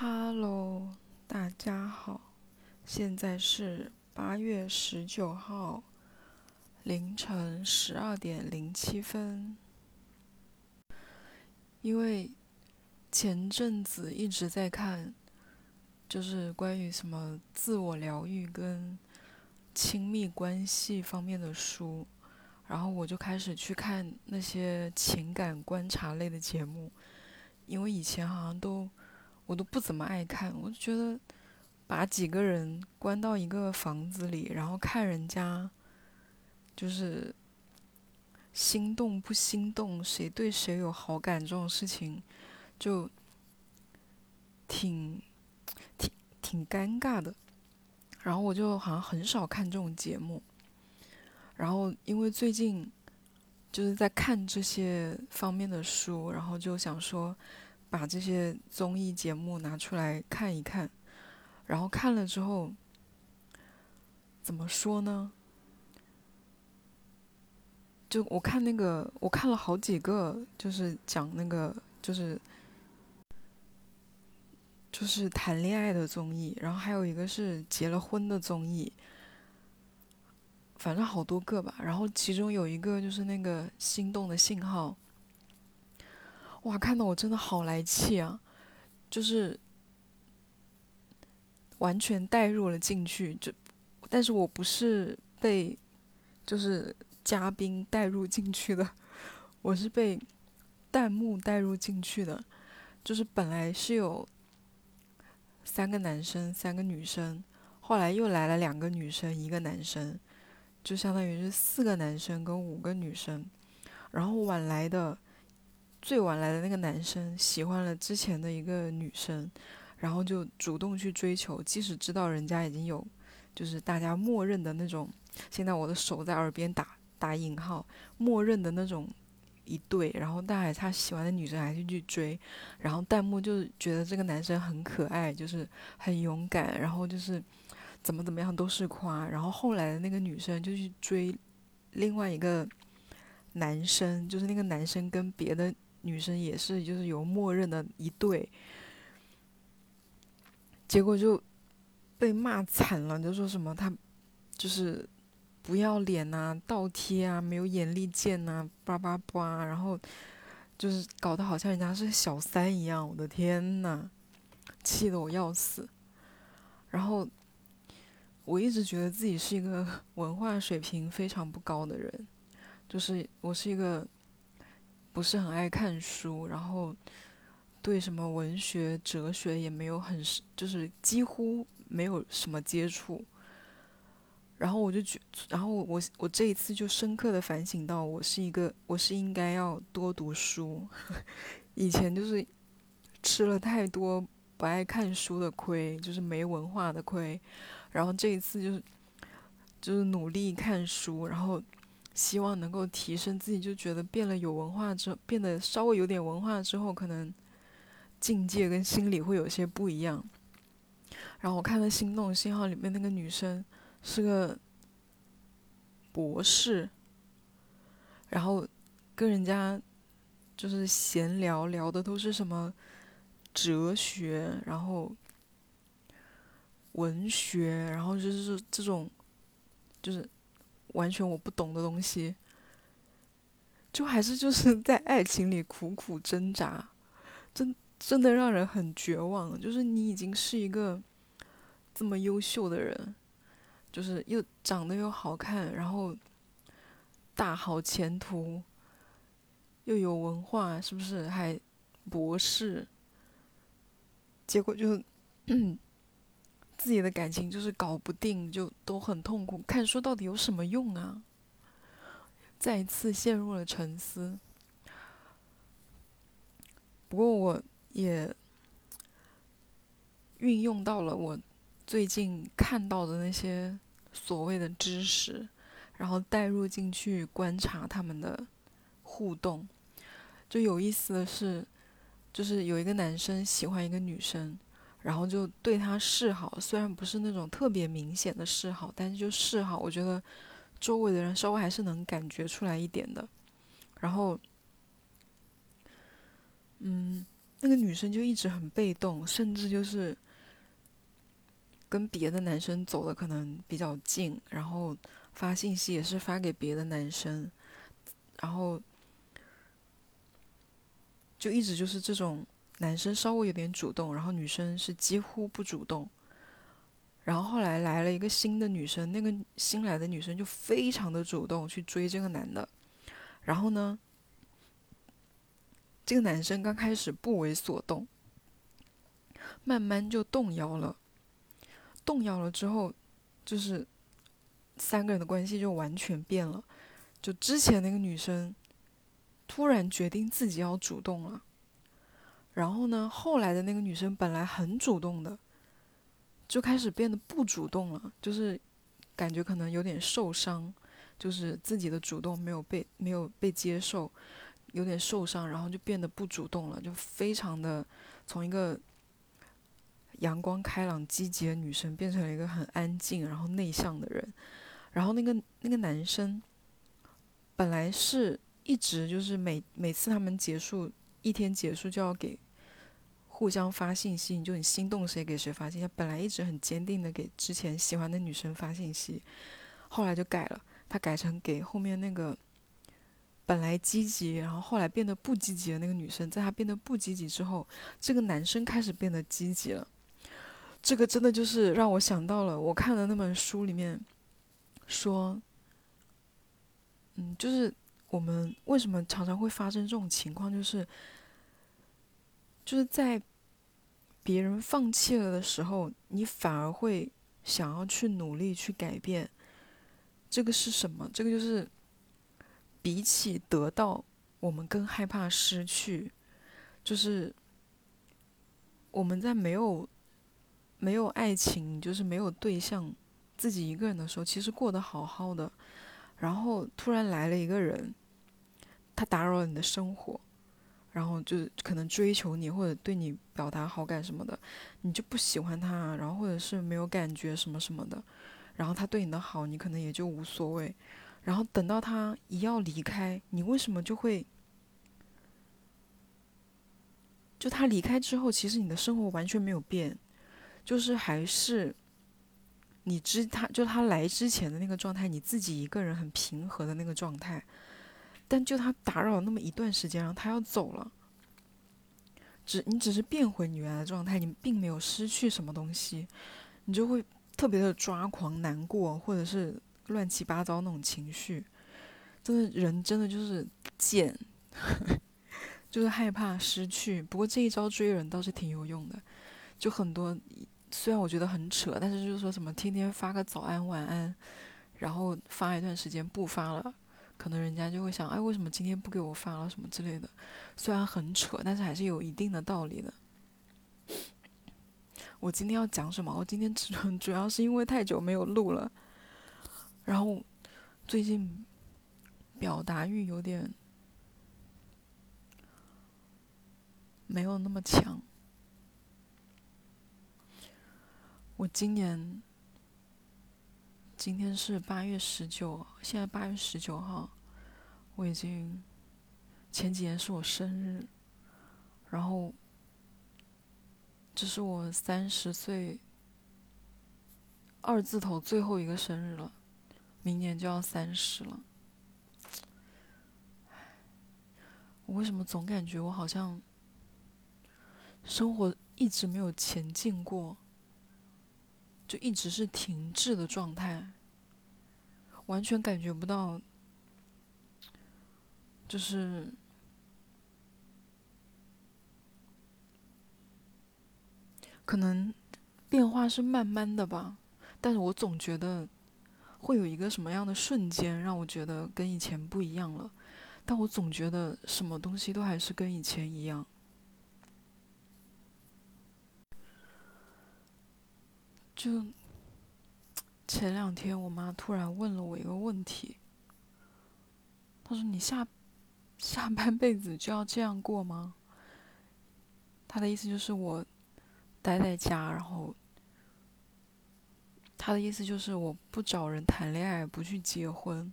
Hello，大家好，现在是八月十九号凌晨十二点零七分。因为前阵子一直在看，就是关于什么自我疗愈跟亲密关系方面的书，然后我就开始去看那些情感观察类的节目，因为以前好像都。我都不怎么爱看，我就觉得把几个人关到一个房子里，然后看人家就是心动不心动，谁对谁有好感这种事情，就挺挺挺尴尬的。然后我就好像很少看这种节目。然后因为最近就是在看这些方面的书，然后就想说。把这些综艺节目拿出来看一看，然后看了之后，怎么说呢？就我看那个，我看了好几个，就是讲那个，就是就是谈恋爱的综艺，然后还有一个是结了婚的综艺，反正好多个吧。然后其中有一个就是那个心动的信号。哇，看到我真的好来气啊！就是完全带入了进去，就但是我不是被就是嘉宾带入进去的，我是被弹幕带入进去的。就是本来是有三个男生，三个女生，后来又来了两个女生，一个男生，就相当于是四个男生跟五个女生，然后晚来的。最晚来的那个男生喜欢了之前的一个女生，然后就主动去追求，即使知道人家已经有，就是大家默认的那种。现在我的手在耳边打打引号，默认的那种一对，然后但还他喜欢的女生还是去追，然后弹幕就觉得这个男生很可爱，就是很勇敢，然后就是怎么怎么样都是夸。然后后来的那个女生就去追另外一个男生，就是那个男生跟别的。女生也是，就是有默认的一对，结果就被骂惨了，就说什么他就是不要脸呐、倒贴啊、没有眼力见呐、叭叭叭，然后就是搞得好像人家是小三一样，我的天呐，气得我要死。然后我一直觉得自己是一个 文化水平非常不高的人，就是我是一个。不是很爱看书，然后对什么文学、哲学也没有很，就是几乎没有什么接触。然后我就觉，然后我我这一次就深刻的反省到，我是一个，我是应该要多读书。以前就是吃了太多不爱看书的亏，就是没文化的亏。然后这一次就是就是努力看书，然后。希望能够提升自己，就觉得变了有文化之后，变得稍微有点文化之后，可能境界跟心理会有些不一样。然后我看了《心动信号》里面那个女生是个博士，然后跟人家就是闲聊，聊的都是什么哲学，然后文学，然后就是这种，就是。完全我不懂的东西，就还是就是 在爱情里苦苦挣扎，真真的让人很绝望。就是你已经是一个这么优秀的人，就是又长得又好看，然后大好前途，又有文化，是不是还博士？结果就。自己的感情就是搞不定，就都很痛苦。看书到底有什么用啊？再一次陷入了沉思。不过我也运用到了我最近看到的那些所谓的知识，然后带入进去观察他们的互动。就有意思的是，就是有一个男生喜欢一个女生。然后就对他示好，虽然不是那种特别明显的示好，但是就示好，我觉得周围的人稍微还是能感觉出来一点的。然后，嗯，那个女生就一直很被动，甚至就是跟别的男生走的可能比较近，然后发信息也是发给别的男生，然后就一直就是这种男生稍微有点主动，然后女生是几乎不主动。然后后来来了一个新的女生，那个新来的女生就非常的主动去追这个男的，然后呢，这个男生刚开始不为所动，慢慢就动摇了，动摇了之后，就是三个人的关系就完全变了，就之前那个女生突然决定自己要主动了，然后呢，后来的那个女生本来很主动的。就开始变得不主动了，就是感觉可能有点受伤，就是自己的主动没有被没有被接受，有点受伤，然后就变得不主动了，就非常的从一个阳光开朗积极的女生变成了一个很安静然后内向的人，然后那个那个男生本来是一直就是每每次他们结束一天结束就要给。互相发信息，你就你心动谁给谁发信息。本来一直很坚定的给之前喜欢的女生发信息，后来就改了，他改成给后面那个本来积极，然后后来变得不积极的那个女生。在他变得不积极之后，这个男生开始变得积极了。这个真的就是让我想到了我看的那本书里面说，嗯，就是我们为什么常常会发生这种情况，就是。就是在别人放弃了的时候，你反而会想要去努力去改变。这个是什么？这个就是比起得到，我们更害怕失去。就是我们在没有没有爱情，就是没有对象，自己一个人的时候，其实过得好好的。然后突然来了一个人，他打扰了你的生活。然后就可能追求你或者对你表达好感什么的，你就不喜欢他，然后或者是没有感觉什么什么的，然后他对你的好，你可能也就无所谓。然后等到他一要离开，你为什么就会？就他离开之后，其实你的生活完全没有变，就是还是你之他就他来之前的那个状态，你自己一个人很平和的那个状态。但就他打扰那么一段时间，然后他要走了，只你只是变回你原来的状态，你并没有失去什么东西，你就会特别的抓狂、难过，或者是乱七八糟那种情绪。真的人真的就是贱，就是害怕失去。不过这一招追人倒是挺有用的，就很多虽然我觉得很扯，但是就是说什么天天发个早安、晚安，然后发一段时间不发了。可能人家就会想，哎，为什么今天不给我发了什么之类的？虽然很扯，但是还是有一定的道理的。我今天要讲什么？我今天主 主要是因为太久没有录了，然后最近表达欲有点没有那么强。我今年。今天是八月十九，现在八月十九号，我已经前几年是我生日，然后这是我三十岁二字头最后一个生日了，明年就要三十了。我为什么总感觉我好像生活一直没有前进过？就一直是停滞的状态，完全感觉不到，就是可能变化是慢慢的吧，但是我总觉得会有一个什么样的瞬间让我觉得跟以前不一样了，但我总觉得什么东西都还是跟以前一样。就前两天，我妈突然问了我一个问题。她说：“你下下半辈子就要这样过吗？”她的意思就是我待在家，然后她的意思就是我不找人谈恋爱，不去结婚，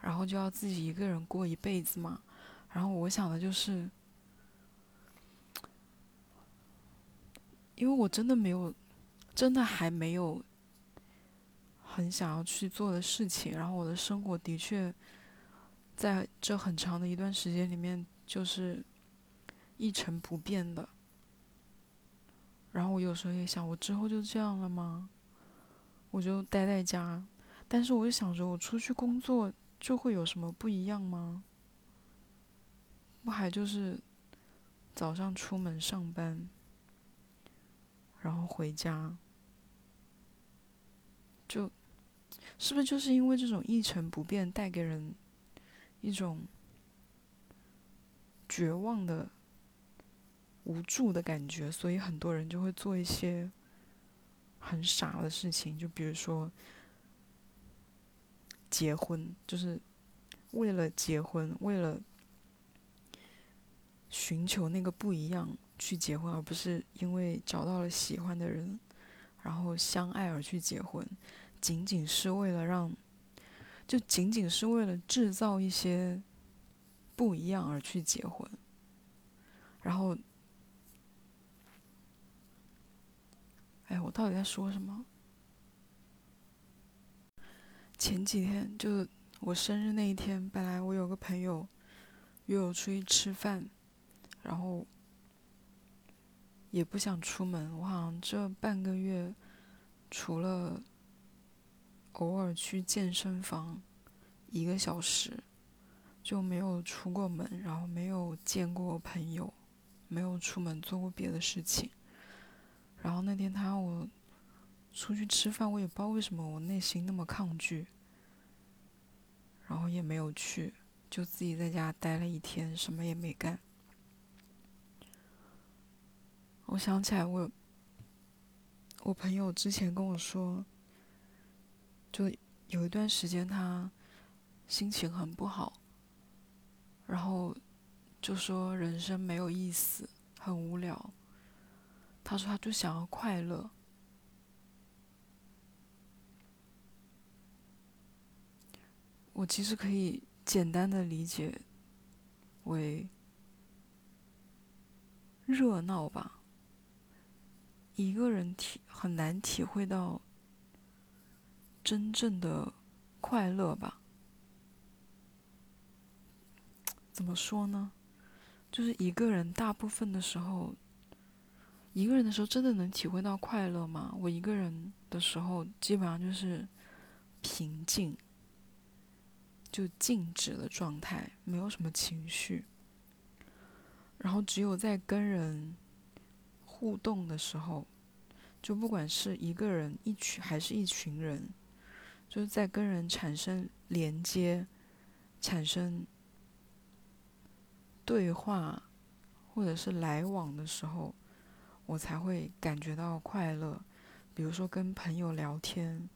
然后就要自己一个人过一辈子嘛。然后我想的就是，因为我真的没有，真的还没有很想要去做的事情，然后我的生活的确在这很长的一段时间里面就是一成不变的。然后我有时候也想，我之后就这样了吗？我就待在家，但是我就想着，我出去工作就会有什么不一样吗？不还就是早上出门上班，然后回家，就是不是就是因为这种一成不变带给人一种绝望的？无助的感觉，所以很多人就会做一些很傻的事情，就比如说结婚，就是为了结婚，为了寻求那个不一样去结婚，而不是因为找到了喜欢的人，然后相爱而去结婚，仅仅是为了让，就仅仅是为了制造一些不一样而去结婚，然后。哎，我到底在说什么？前几天就我生日那一天，本来我有个朋友约我出去吃饭，然后也不想出门。我好像这半个月除了偶尔去健身房一个小时，就没有出过门，然后没有见过朋友，没有出门做过别的事情。然后那天他让我出去吃饭，我也不知道为什么我内心那么抗拒，然后也没有去，就自己在家待了一天，什么也没干。我想起来，我我朋友之前跟我说，就有一段时间他心情很不好，然后就说人生没有意思，很无聊。他说：“他就想要快乐。”我其实可以简单的理解为热闹吧。一个人体很难体会到真正的快乐吧？怎么说呢？就是一个人大部分的时候。一个人的时候，真的能体会到快乐吗？我一个人的时候，基本上就是平静，就静止的状态，没有什么情绪。然后只有在跟人互动的时候，就不管是一个人、一群还是一群人，就是在跟人产生连接、产生对话或者是来往的时候。我才会感觉到快乐，比如说跟朋友聊天，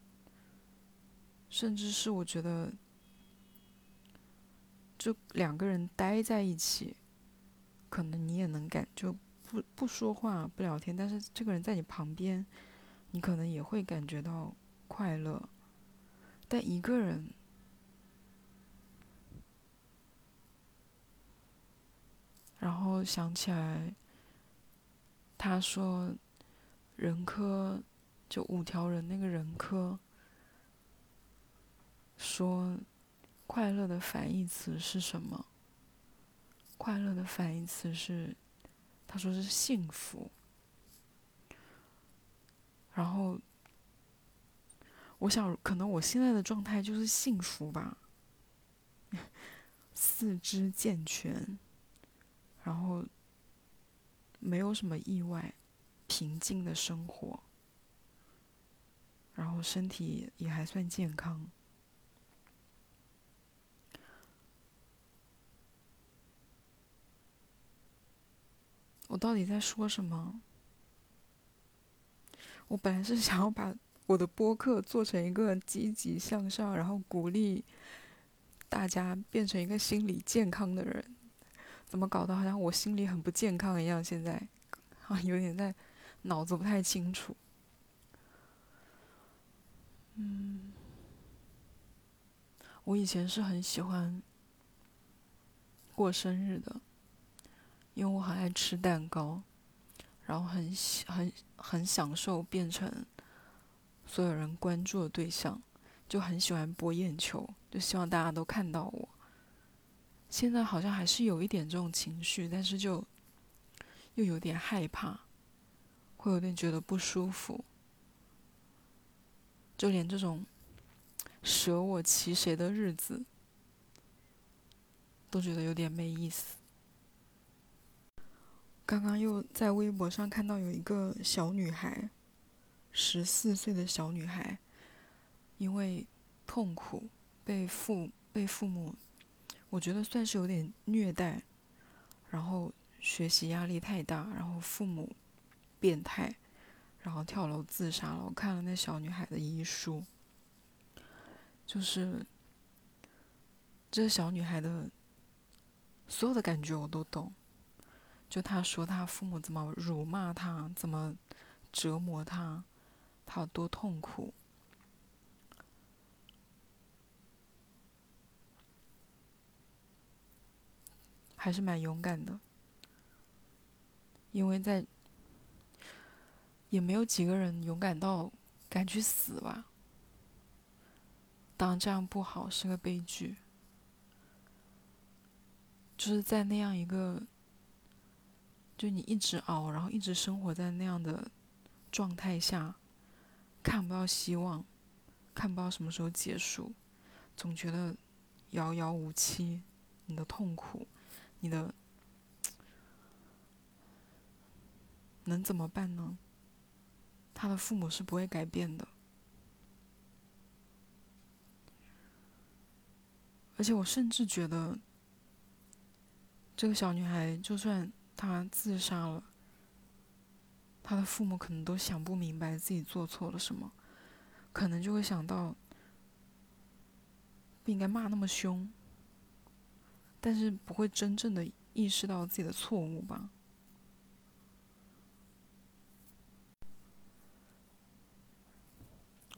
甚至是我觉得，就两个人待在一起，可能你也能感就不不说话不聊天，但是这个人在你旁边，你可能也会感觉到快乐。但一个人，然后想起来。他说：“人科就五条人那个人科说，快乐的反义词是什么？快乐的反义词是，他说是幸福。然后，我想可能我现在的状态就是幸福吧，四肢健全，然后。”没有什么意外，平静的生活，然后身体也还算健康。我到底在说什么？我本来是想要把我的播客做成一个积极向上，然后鼓励大家变成一个心理健康的人。怎么搞得好像我心里很不健康一样？现在啊，有点在脑子不太清楚。嗯，我以前是很喜欢过生日的，因为我很爱吃蛋糕。然后很喜很很享受变成所有人关注的对象，就很喜欢博眼球，就希望大家都看到我。现在好像还是有一点这种情绪，但是就又有点害怕，会有点觉得不舒服，就连这种舍我其谁的日子，都觉得有点没意思。刚刚又在微博上看到有一个小女孩，十四岁的小女孩，因为痛苦被父被父母，我觉得算是有点虐待，然后学习压力太大，然后父母变态，然后跳楼自杀了。我看了那小女孩的遗书，就是这小女孩的所有的感觉我都懂。就他说他父母怎么辱骂他，怎么折磨他，他有多痛苦，还是蛮勇敢的。因为在也没有几个人勇敢到敢去死吧。当然这样不好，是个悲剧。就是在那样一个。就你一直熬，然后一直生活在那样的状态下，看不到希望，看不到什么时候结束，总觉得遥遥无期。你的痛苦，你的能怎么办呢？他的父母是不会改变的，而且我甚至觉得，这个小女孩就算。她自杀了，他的父母可能都想不明白自己做错了什么，可能就会想到不应该骂那么凶，但是不会真正的意识到自己的错误吧。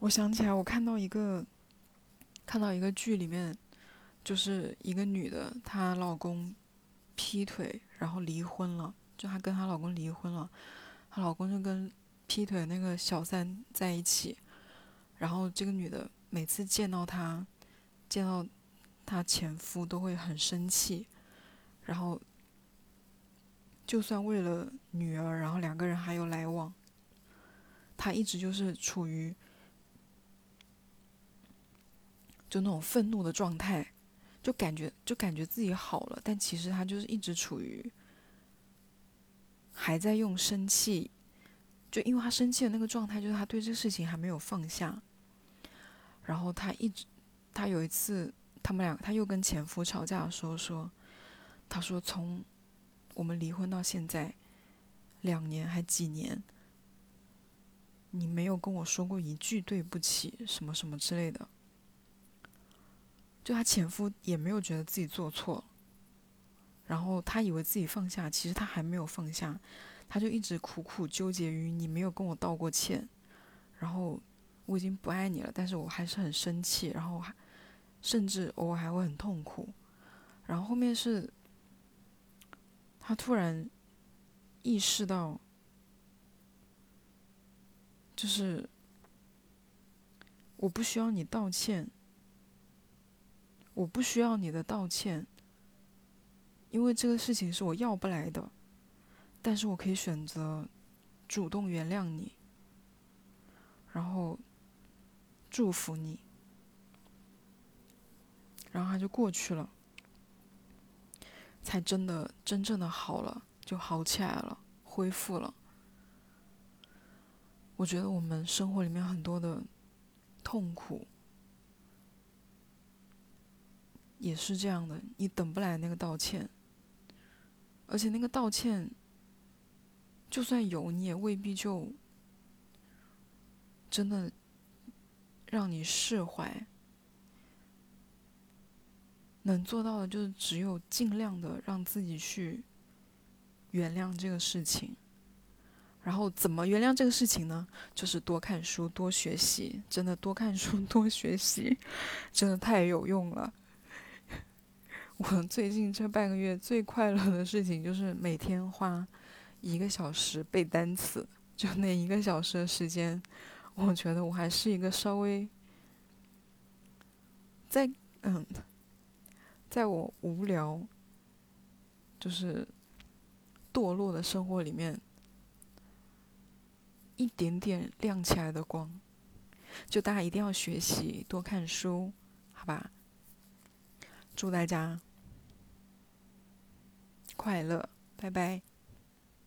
我想起来，我看到一个，看到一个剧里面，就是一个女的，她老公。劈腿，然后离婚了，就她跟她老公离婚了，她老公就跟劈腿那个小三在一起，然后这个女的每次见到他，见到她前夫都会很生气，然后就算为了女儿，然后两个人还有来往，她一直就是处于就那种愤怒的状态。就感觉就感觉自己好了，但其实他就是一直处于还在用生气，就因为他生气的那个状态，就是他对这个事情还没有放下。然后他一直，他有一次他们俩他又跟前夫吵架的时候说，他说从我们离婚到现在两年还几年，你没有跟我说过一句对不起什么什么之类的。就她前夫也没有觉得自己做错，然后他以为自己放下，其实他还没有放下，他就一直苦苦纠结于你没有跟我道过歉，然后我已经不爱你了，但是我还是很生气，然后还甚至偶尔还会很痛苦，然后后面是，他突然意识到，就是我不需要你道歉。我不需要你的道歉，因为这个事情是我要不来的。但是我可以选择主动原谅你，然后祝福你，然后他就过去了，才真的真正的好了，就好起来了，恢复了。我觉得我们生活里面很多的痛苦。也是这样的，你等不来那个道歉，而且那个道歉，就算有，你也未必就真的让你释怀。能做到的，就是只有尽量的让自己去原谅这个事情。然后怎么原谅这个事情呢？就是多看书，多学习，真的多看书，多学习，真的太有用了。我最近这半个月最快乐的事情就是每天花一个小时背单词，就那一个小时的时间，我觉得我还是一个稍微在嗯，在我无聊就是堕落的生活里面，一点点亮起来的光。就大家一定要学习，多看书，好吧？祝大家快乐，拜拜。